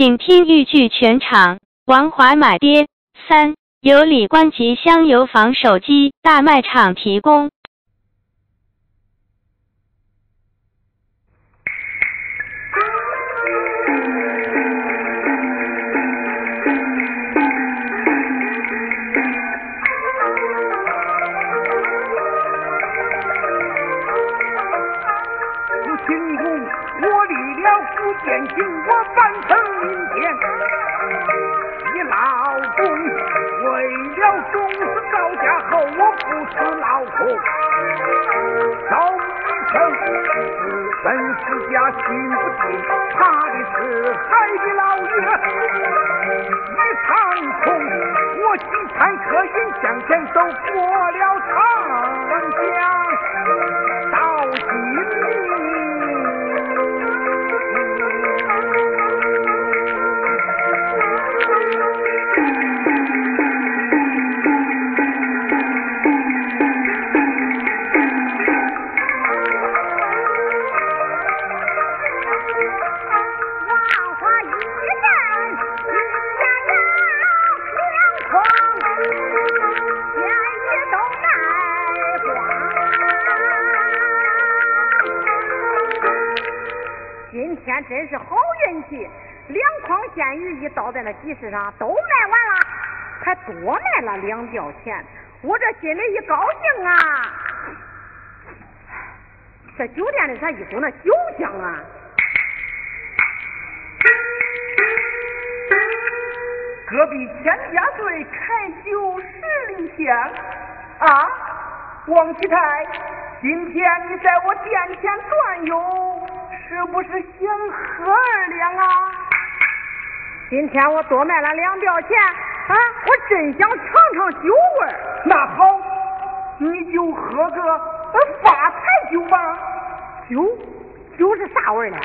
请听豫剧全场。王华买爹三，由李冠吉香油坊手机大卖场提供。自家心不静，怕的是海的老爷一场空，我几餐客饮向前走过了长江，真是好运气，两筐鲜鱼一倒在那集市上，都卖完了，还多卖了两吊钱，我这心里一高兴啊！这酒店里咋一股那酒香啊？隔壁千家醉开酒十里香啊！王启泰，今天你在我店前转悠。是不是想喝二两啊？今天我多卖了两吊钱啊！我真想尝尝酒味儿。那好，你就喝个发财酒吧。酒，酒是啥味儿呢？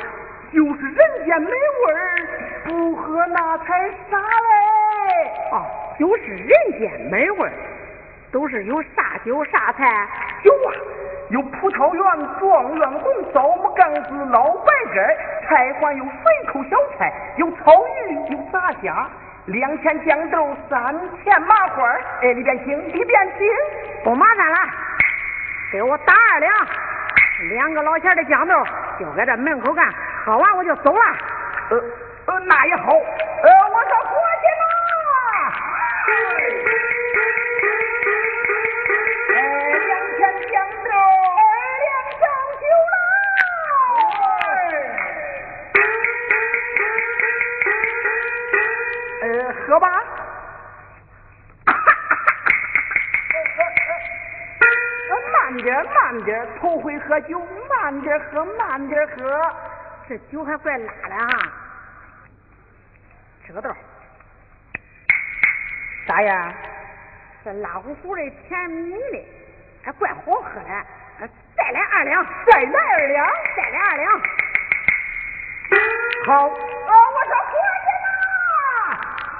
就是人间美味儿，不喝那才傻嘞。哦，酒是人间美味儿，都是有啥酒啥菜？酒啊！有葡萄园、状元红、枣木杠子、老白干菜还有水口小菜，有草鱼，有炸虾，两钱豇豆，三钱麻花哎，里边请，里边请，不麻烦了，给我打二两，两个老钱的豇豆，就在这门口干，喝完我就走了。呃呃，那也好。呃，我说伙计们。慢点头回喝酒，慢点喝，慢点喝，这酒还怪辣的哈。吃个豆，咋样？这辣乎乎的，甜蜜蜜的，还怪好喝的。再来二两，再来二两，再来二两。好，啊，我说伙计们，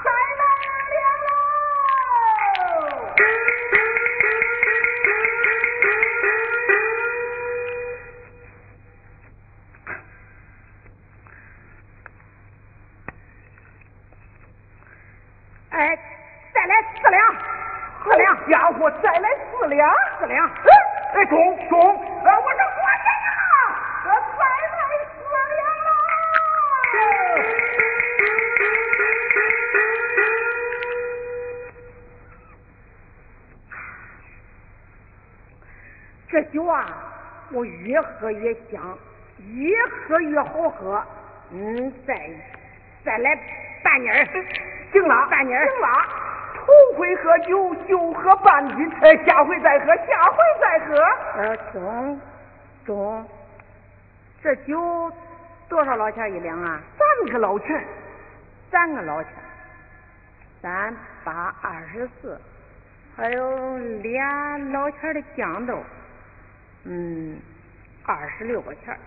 再来二两喽！哎，再来四两，四两，家伙，再来四两，四两。哎，中中，呃，我说伙计呀，呃，再来四两啦！这酒啊，我越喝越香，越喝越好喝。嗯，再再来半斤儿，行了，半斤儿，行了。头回喝酒就喝半斤，哎，下回再喝，下回再喝。呃，中中，这酒多少老钱一两啊？三个老钱，三个老钱，三八二十四，还有俩老钱的酱豆，嗯，二十六个钱。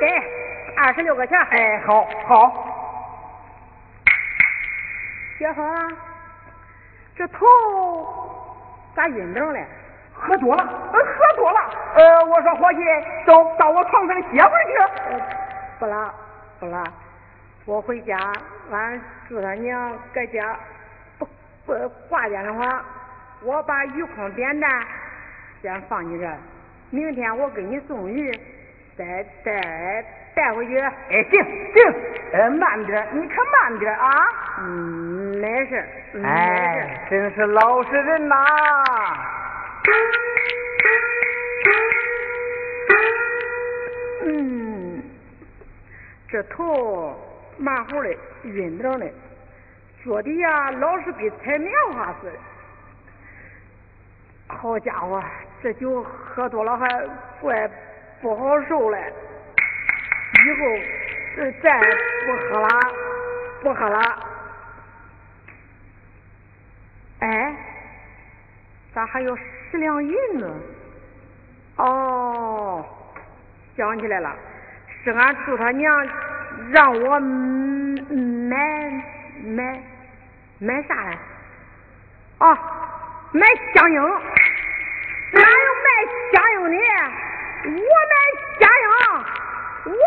给二十六个钱。哎，好，好。小芳，这头咋晕着嘞？喝多了，喝多了。呃，我说伙计，走到我床上歇会儿去。不了，不了，我回家，俺祝他娘搁家不不挂点的话，我把鱼筐扁担先放你这儿，明天我给你送鱼，再再带回去。哎，行行，呃，慢点，你可慢点啊。嗯，没事。哎，真是老实人呐。嗯，这头麻糊的，晕着的，坐的呀老是比踩棉花似的。好家伙，这酒喝多了还怪不好受嘞。以后再不喝了，不喝了。哎，咋还有十两银子？哦。想起来了，是俺祝他娘让我买买买啥嘞？哦，买香烟。哪有卖香烟的？我买香烟，我们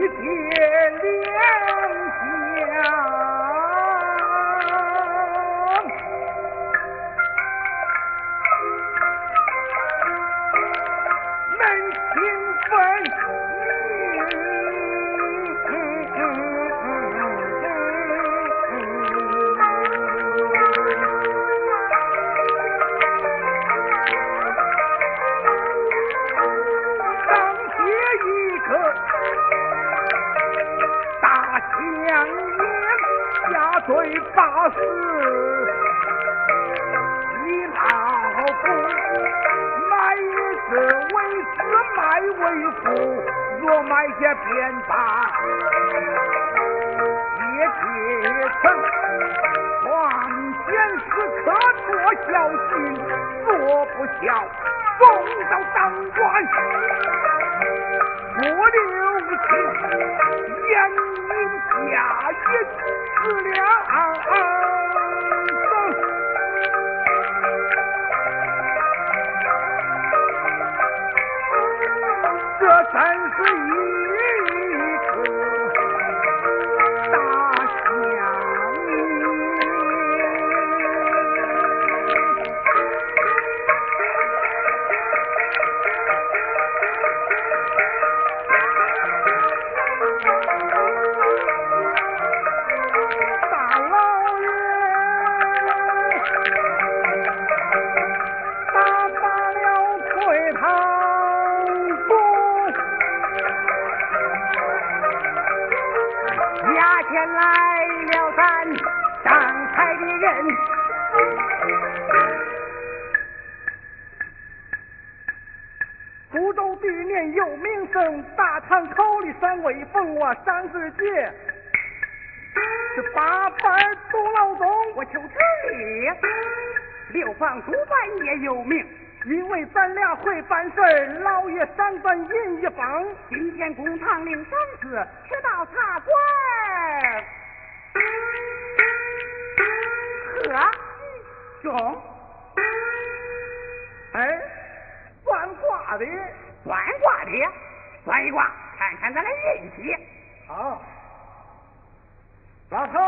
一片良家也便把，也别成。关键时刻多小心，多不巧送到当官。三十一。是八班杜老总，我求之你。六房主办也有命，因为咱俩会办事儿，老爷赏咱银一封。今天公堂领赏赐，去到茶馆。呵，中。哎，算卦的，算卦的，算一卦，看看咱的运气。好，老头，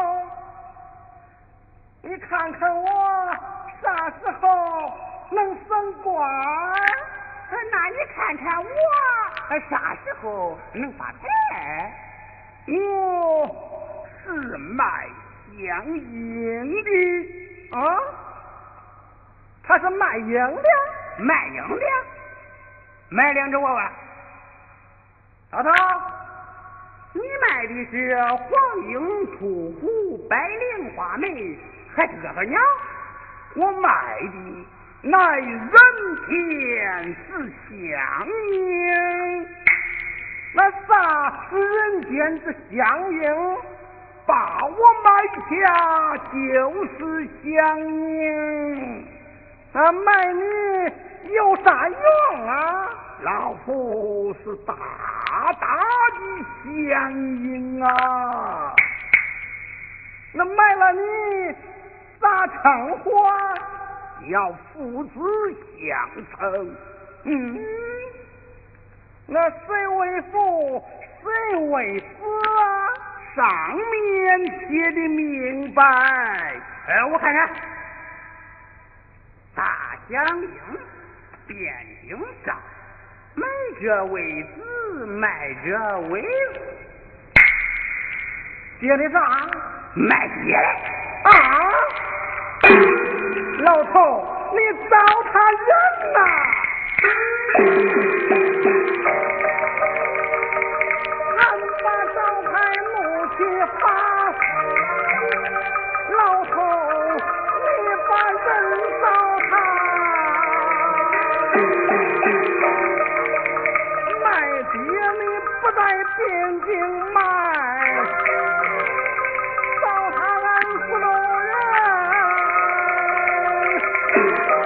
你看看我啥时候能升官？那你看看我啥时候能发财？我是卖香烟的。啊，他是卖烟的，卖烟的，买两只娃娃。老头，你卖的是黄莺、秃虎、白绫、花梅，还是个鸟？我卖的。乃人间之香烟，那啥是人间之香烟？把我买下就是香烟，啊，卖你有啥用啊？老夫是大大的香烟啊，那卖了你咋成活？要父子相称，嗯，那谁为父，谁为子啊？上面写的明白。哎，我看看，大祥英，汴京上，买者为子，卖者为爹的啥？卖爹啊！老头，你糟蹋人呐！命脉，造他安福老人，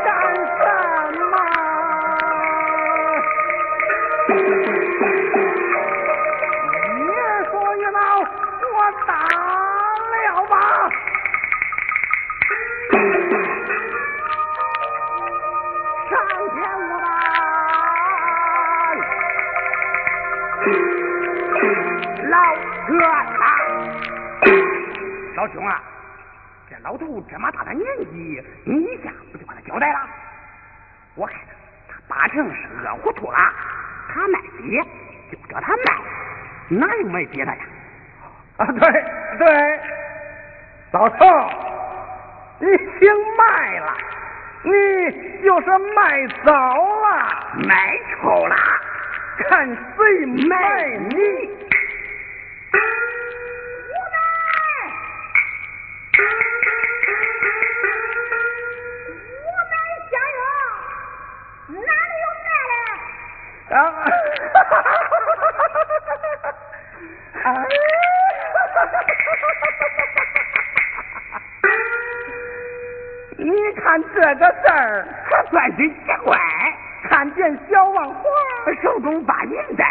干什么？你说你老，我打了吧？上天无奈。境卖。老兄啊，这老头这么大的年纪，你一下不就把他交代了？我看他八成是饿糊涂了。他卖爹就叫他卖，哪有卖别的呀？啊，对对，老头，你姓卖了，你就是卖早了，卖臭了，看谁卖你。这个事儿可算是奇怪。看见小王华手中把银袋，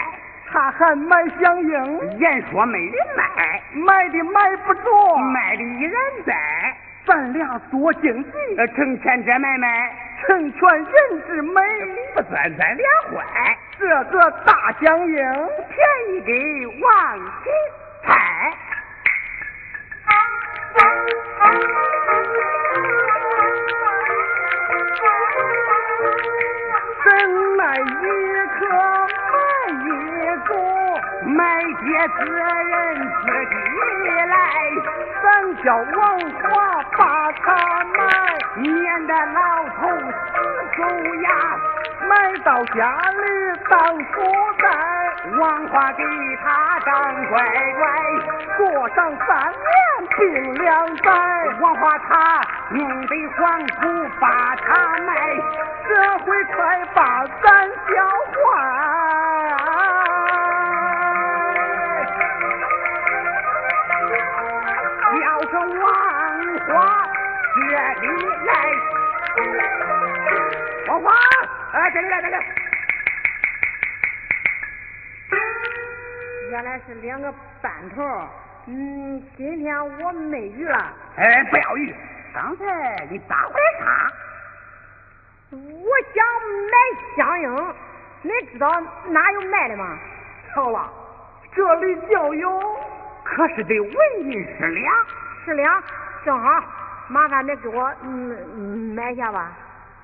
他还买香烟，言说没人买，卖的买不着，卖的依然在。咱俩多经济，成全这买卖，成全人之美，不算咱俩坏。这个大香烟便宜给王金财，买爹自人自己来，咱叫王华把他卖，免得老头死走呀。买到家里当福袋，王华给他当乖乖，过上三年并两载。王华他弄得黄土把他埋，这回快把咱教坏。里来，王华。哎，这里来，这里。原来是两个班头，嗯，今天我没鱼了。哎，不要鱼，刚才你打回来啥？我想买香樱，你知道哪有卖的吗？好了，这里就有，可是得文银十两。十两，正好，麻烦你给我嗯买下吧。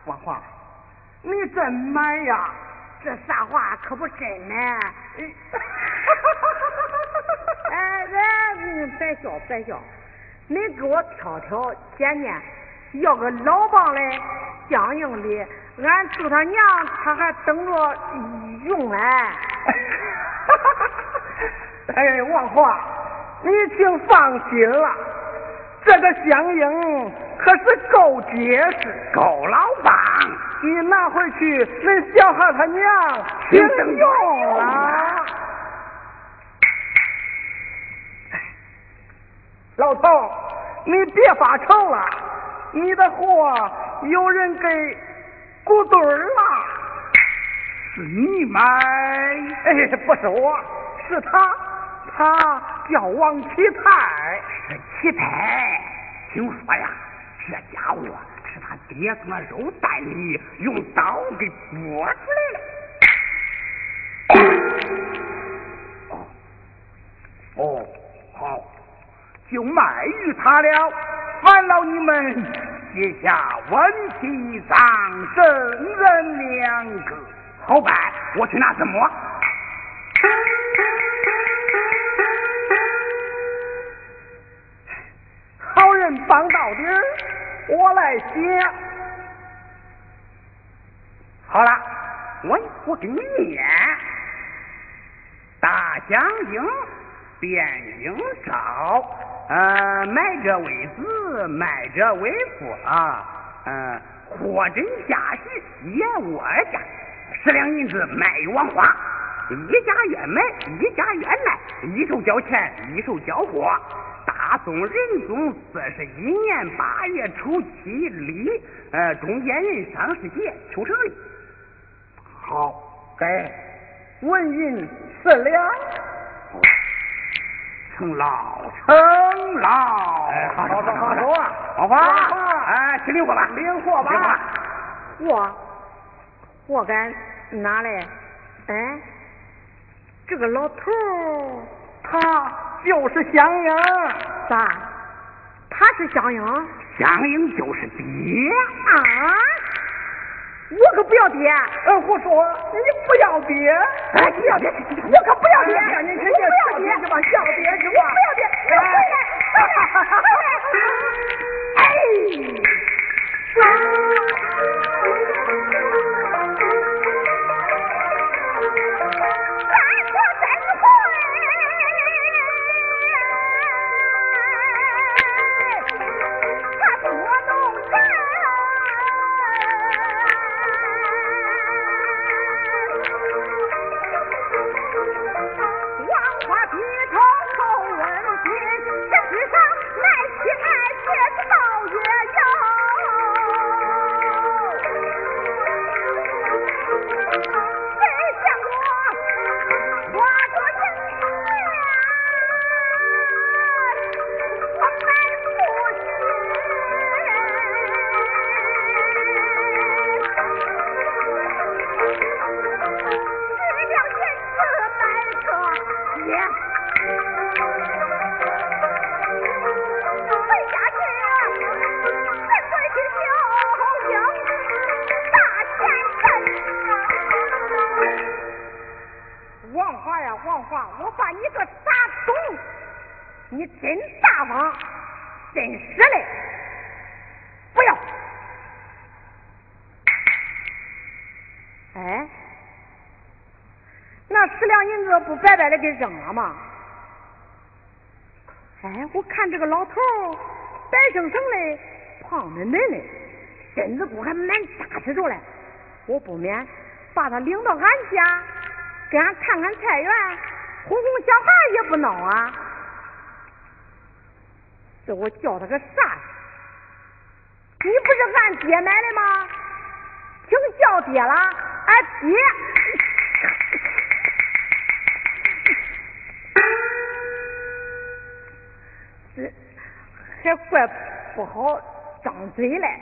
王华，你真买呀？这啥话可不真买。哎，别别笑别笑，你给我挑挑拣拣，要个老棒的相应的，俺舅他娘他还等着用嘞。哎，王华，你请放心了，这个香烟可是够结实、够老棒，你拿回去，恁小孩他娘听用啊。老头，你别发愁了，你的货有人给鼓堆儿了。是你买？哎，不是我，是他，他叫王启泰。是启泰。听说呀，这家伙是他爹从那肉蛋里用刀给剥出来了。哦，哦，好。就卖于他了，烦劳你们写下文题上证人两个。好办，我去拿什么？好人帮到底，我来写。好了，我我给你念：大将军卞英昭。呃，买者为子，卖者为父啊。嗯，货真价实，也窝家。十两银子卖一王花，一家愿买，一家愿卖，一手交钱，一手交货。大宋仁宗四十一年八月初七立，呃，中间人上世节，求成立。好，该文银四两。成老，成老，哎，好，好，好，好，走啊，好吧，哎，去领货吧，领货吧，我我该拿来，哎，这个老头儿，他就是香英，咋？他是香英？香英就是爹啊！我可不要爹！呃，胡说，你不要爹！哎，不要爹！我可不要爹！你不要爹是吧？小爹是吧？我不要爹！回家去，再追究将大钱分。王华呀，王华，我把你个傻懂，你真大方，真是的！不要，哎，那十两银子不白白的给扔了吗？哎，我看这个老头白生生的，胖嫩嫩的，身子骨还蛮扎实着嘞。我不免把他领到俺家，给俺看看菜园，哄哄小孩也不孬啊。这我叫他个啥？你不是俺爹买的吗？听叫爹了，俺爹。这还怪不好张嘴来。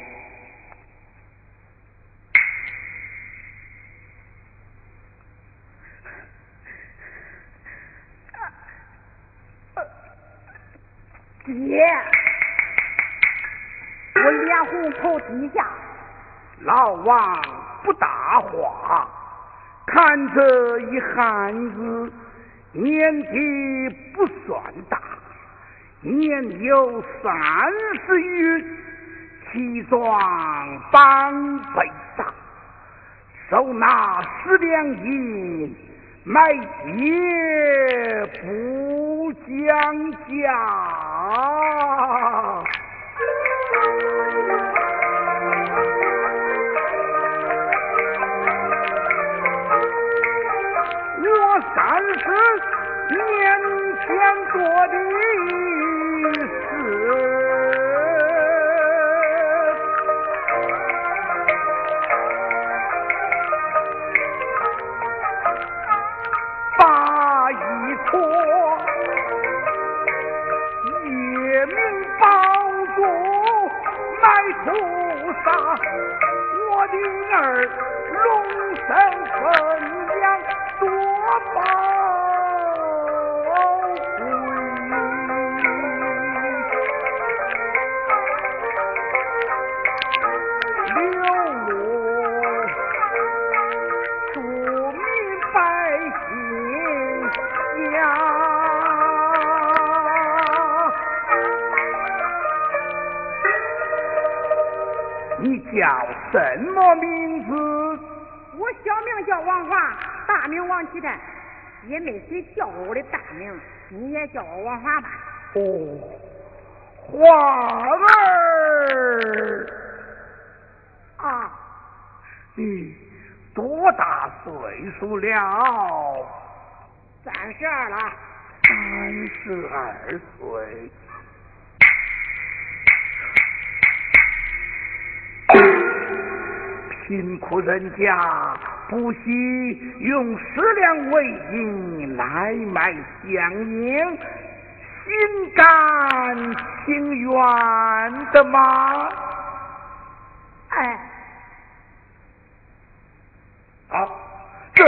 爹，我脸红头低下。老王不搭话，看这一汉子年纪不算大，年有三十余，气壮膀背大，手拿十两银，买爹不讲价。我三十年前做的菩萨，我的儿龙生分量多。宝名字？我小名叫王华，大名王启泰。也没谁叫过我的大名，你也叫我王华吧。哦，华儿啊，你多大岁数了？三十二了。三十二岁。贫苦人家不惜用十两为银来买香烟，心甘情愿的吗？哎，啊，这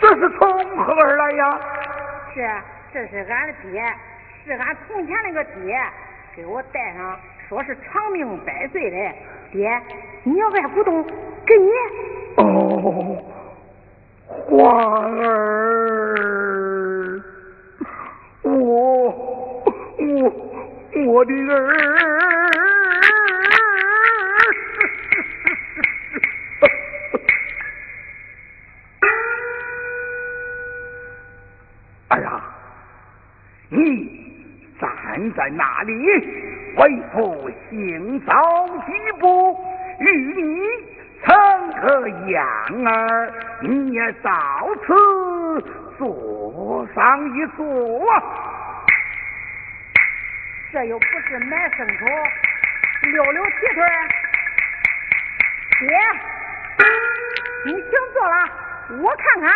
这是从何而来呀？是，这是俺的爹，是俺从前那个爹，给我带上，说是长命百岁的。爹，你要爱古董，给你。哦，花儿，我我我的儿。哎呀，你站在那里？为父行走几步，与你成个样儿，你也到此坐上一坐。这又不是买牲口，溜溜蹄腿。爹，你请坐了，我看看。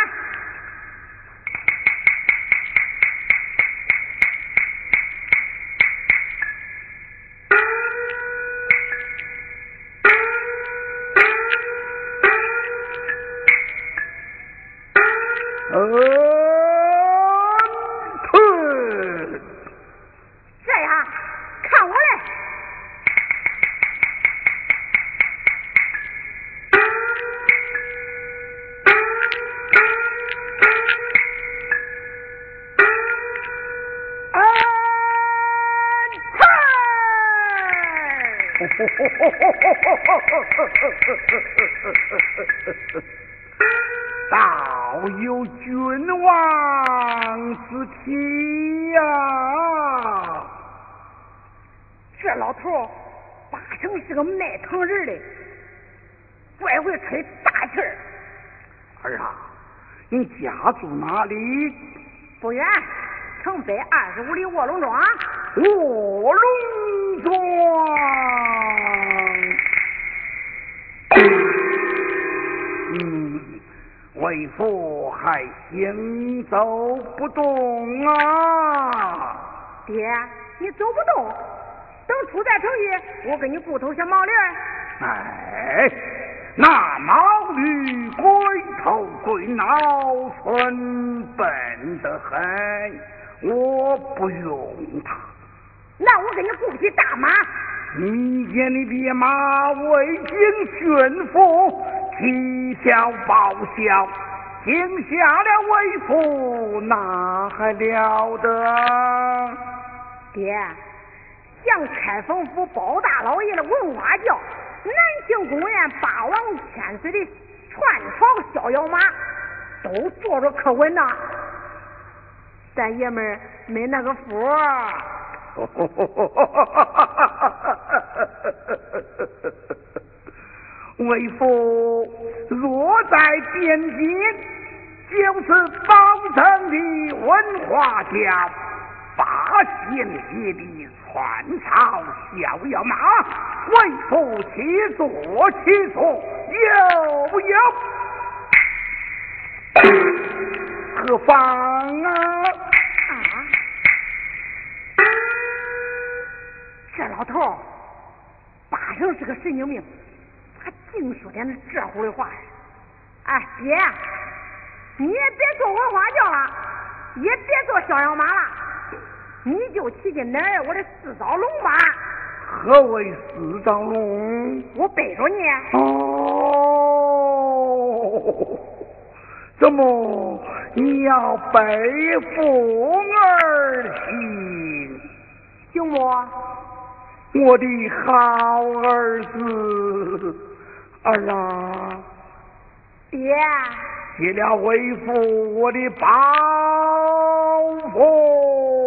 哪里？不远，城北二十五里卧龙庄。卧龙庄。嗯，为父还行走不动啊！爹，你走不动，等出在城里，我给你雇头小毛驴。哎，那毛脑，蠢笨得很，我不用他。那我给你雇匹大马。你见你匹马未经驯服，啼笑报笑，惊吓了为父，那还了得？爹，像开封府包大老爷的文化轿，南庆宫苑八王千岁的串朝逍遥马，都坐着可稳呐。咱爷们儿没那个福。为父若在边境，就是宝城的文化家，八仙爷的串朝逍遥马，为父起坐起坐，有有，何方啊？这老头八成是个神经病，他净说点这乎的话。哎，爹，你也别坐文化轿了，也别坐逍遥马了，你就骑进哪儿我的四爪龙吧。何为四张龙？我背着你。哦，怎么你要背负而行？行不？我的好儿子，儿啊，爹，接了为父我的包袱。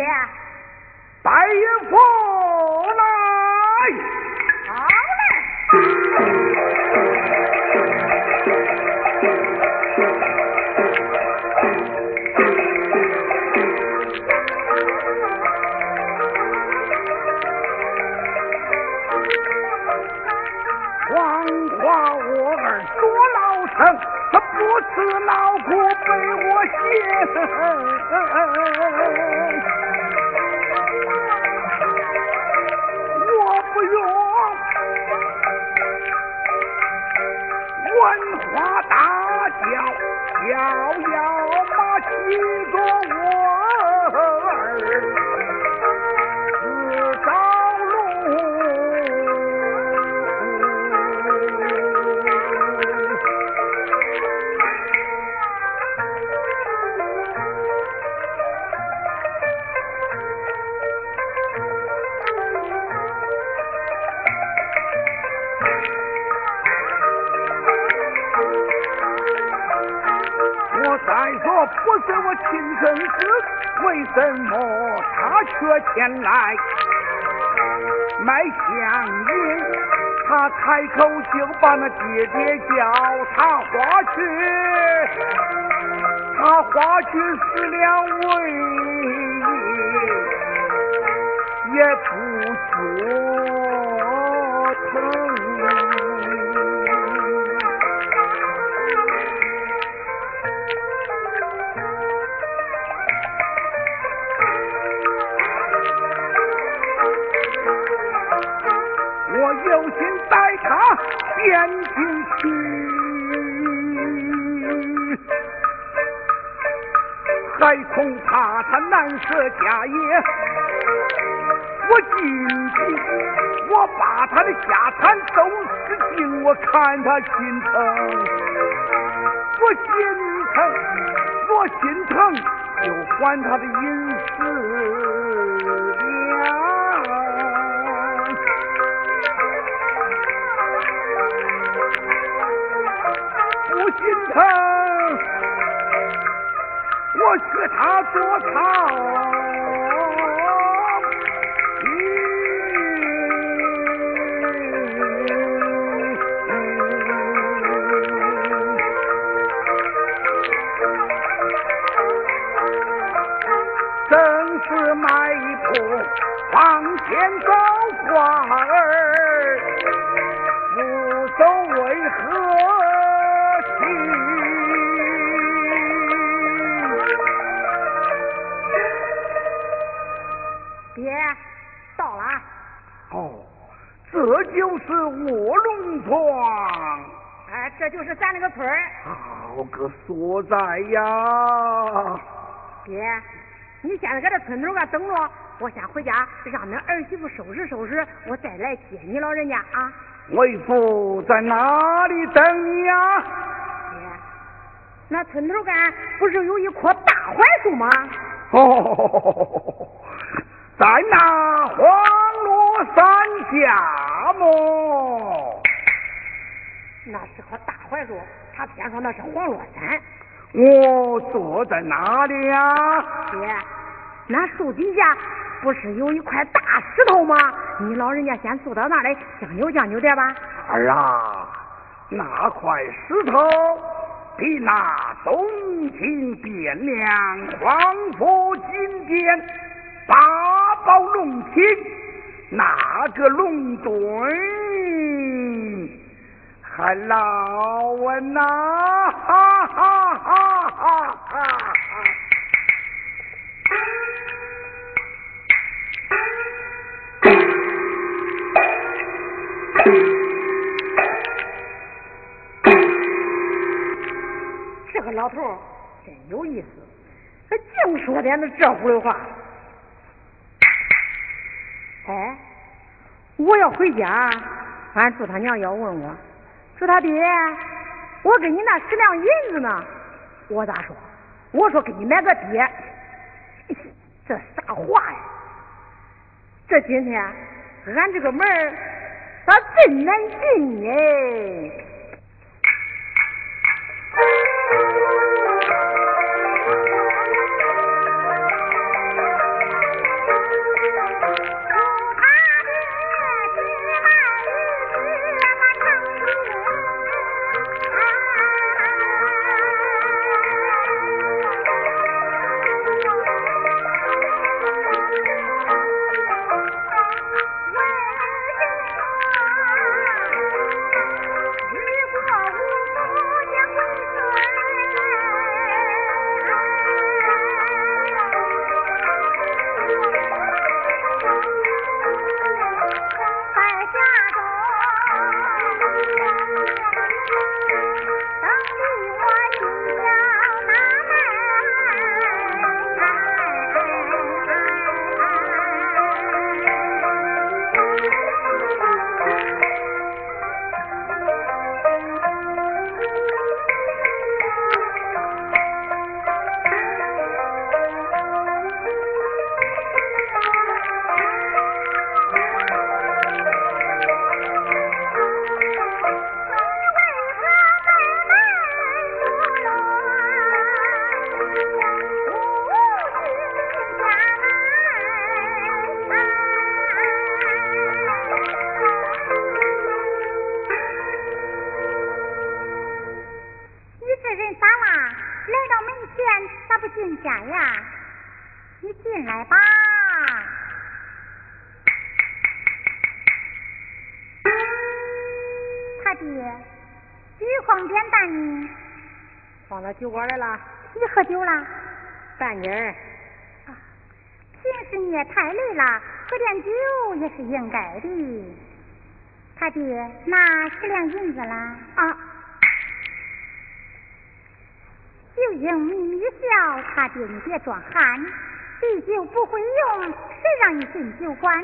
爷，白云峰。我不是我亲生子，为什么他却前来买香烟？他开口就把那爹爹叫他花去，他花去死两位，也不觉疼。他前进去，还恐怕他难舍家业。我进去，我把他的下产都吃尽，我看他心疼，我心疼，我心疼，就还他的银心疼，我学他做操。是迈步往前走，花就是卧龙庄。哎，这就是咱那个村儿。好个所在呀！爹。你现在搁这村头个等着，我先回家让恁儿媳妇收拾收拾，我再来接你老人家啊。为父在哪里等你呀？爹，那村头干不是有一棵大槐树吗？哦，在那黄罗山下么？那是棵大槐树，他偏说那是黄罗山。我坐在哪里呀？爹，那树底下不是有一块大石头吗？你老人家先坐到那里，将就将就点吧。儿啊，那块石头比那东京汴梁黄佛金殿八宝龙庭那个龙墩。还老稳呐，哈哈哈哈哈哈！这个老头真有意思，他净说点那这葫芦话。哎，我要回家，俺祝他娘要问我。说他爹，我给你那十两银子呢，我咋说？我说给你买个爹，这啥话呀？这今天俺这个门咋真难进呢？酒馆来了，你喝酒了？半斤儿。啊，平时你也太累了，喝点酒也是应该的。他爹拿十两银子了啊。酒英咪咪笑，他爹你别装憨，这酒不会用，谁让你进酒馆？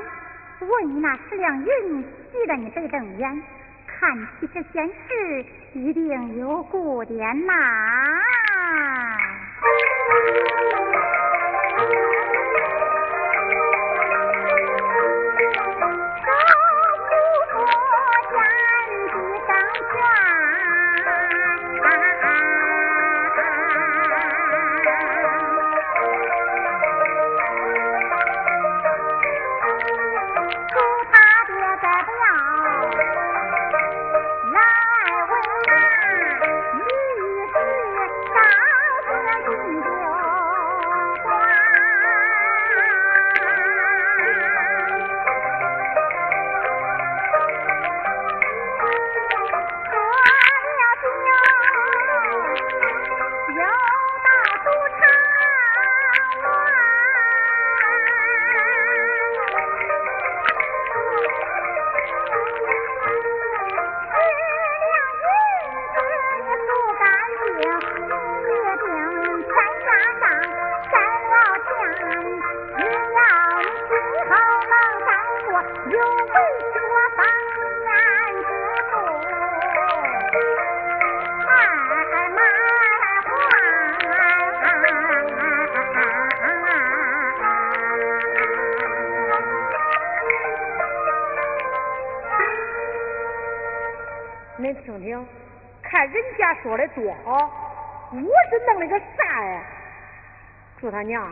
问你那十两银，记得你直瞪眼，看起这件事一定有故典呐。多好，我是弄了个啥呀？祝他娘，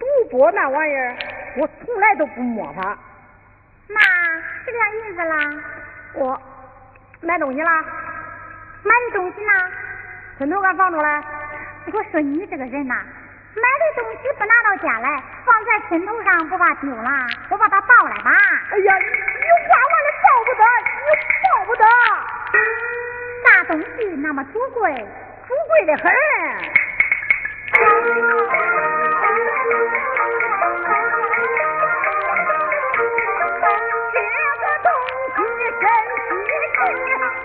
赌博那玩意儿，我从来都不摸它。那十两银子啦？我买东西啦？买的东西呢？村头俺放着嘞。我说你这个人呐，买的东西不拿到家来，放在村头上不怕丢了？我把它抱来吧。哎呀，你万万的抱不得，你抱不得。东西那么珠贵？富贵的很。这个东西真稀奇，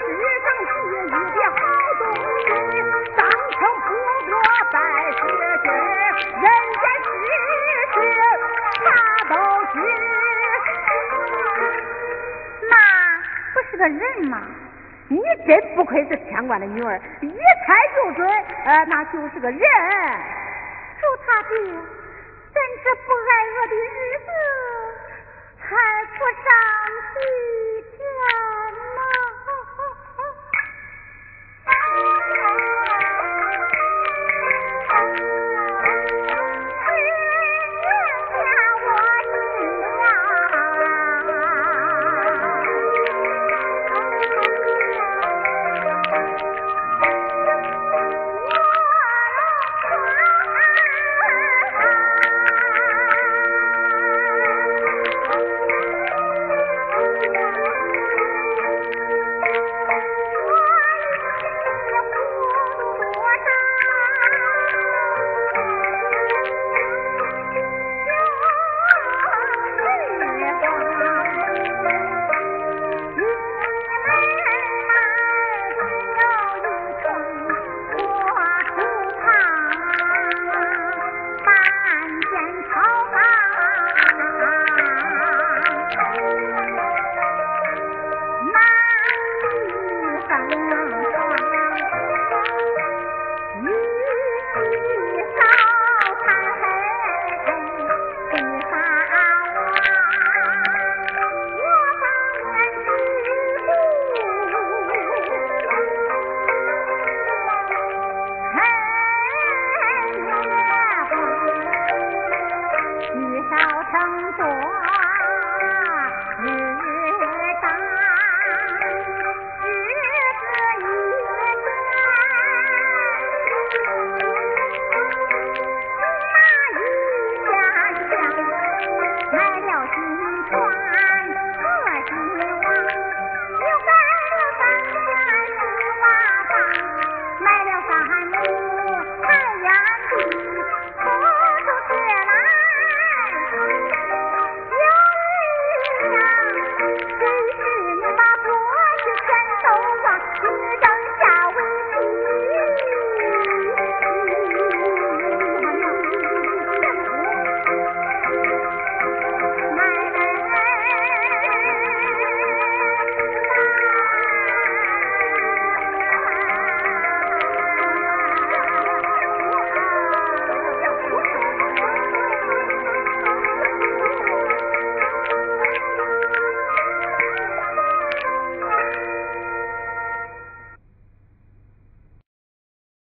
世上第一的好东西，当成不多百十斤，人间你真不愧是天官的女儿，一猜就准，呃，那就是个人。祝他爹，咱这不挨饿的日子还不上心？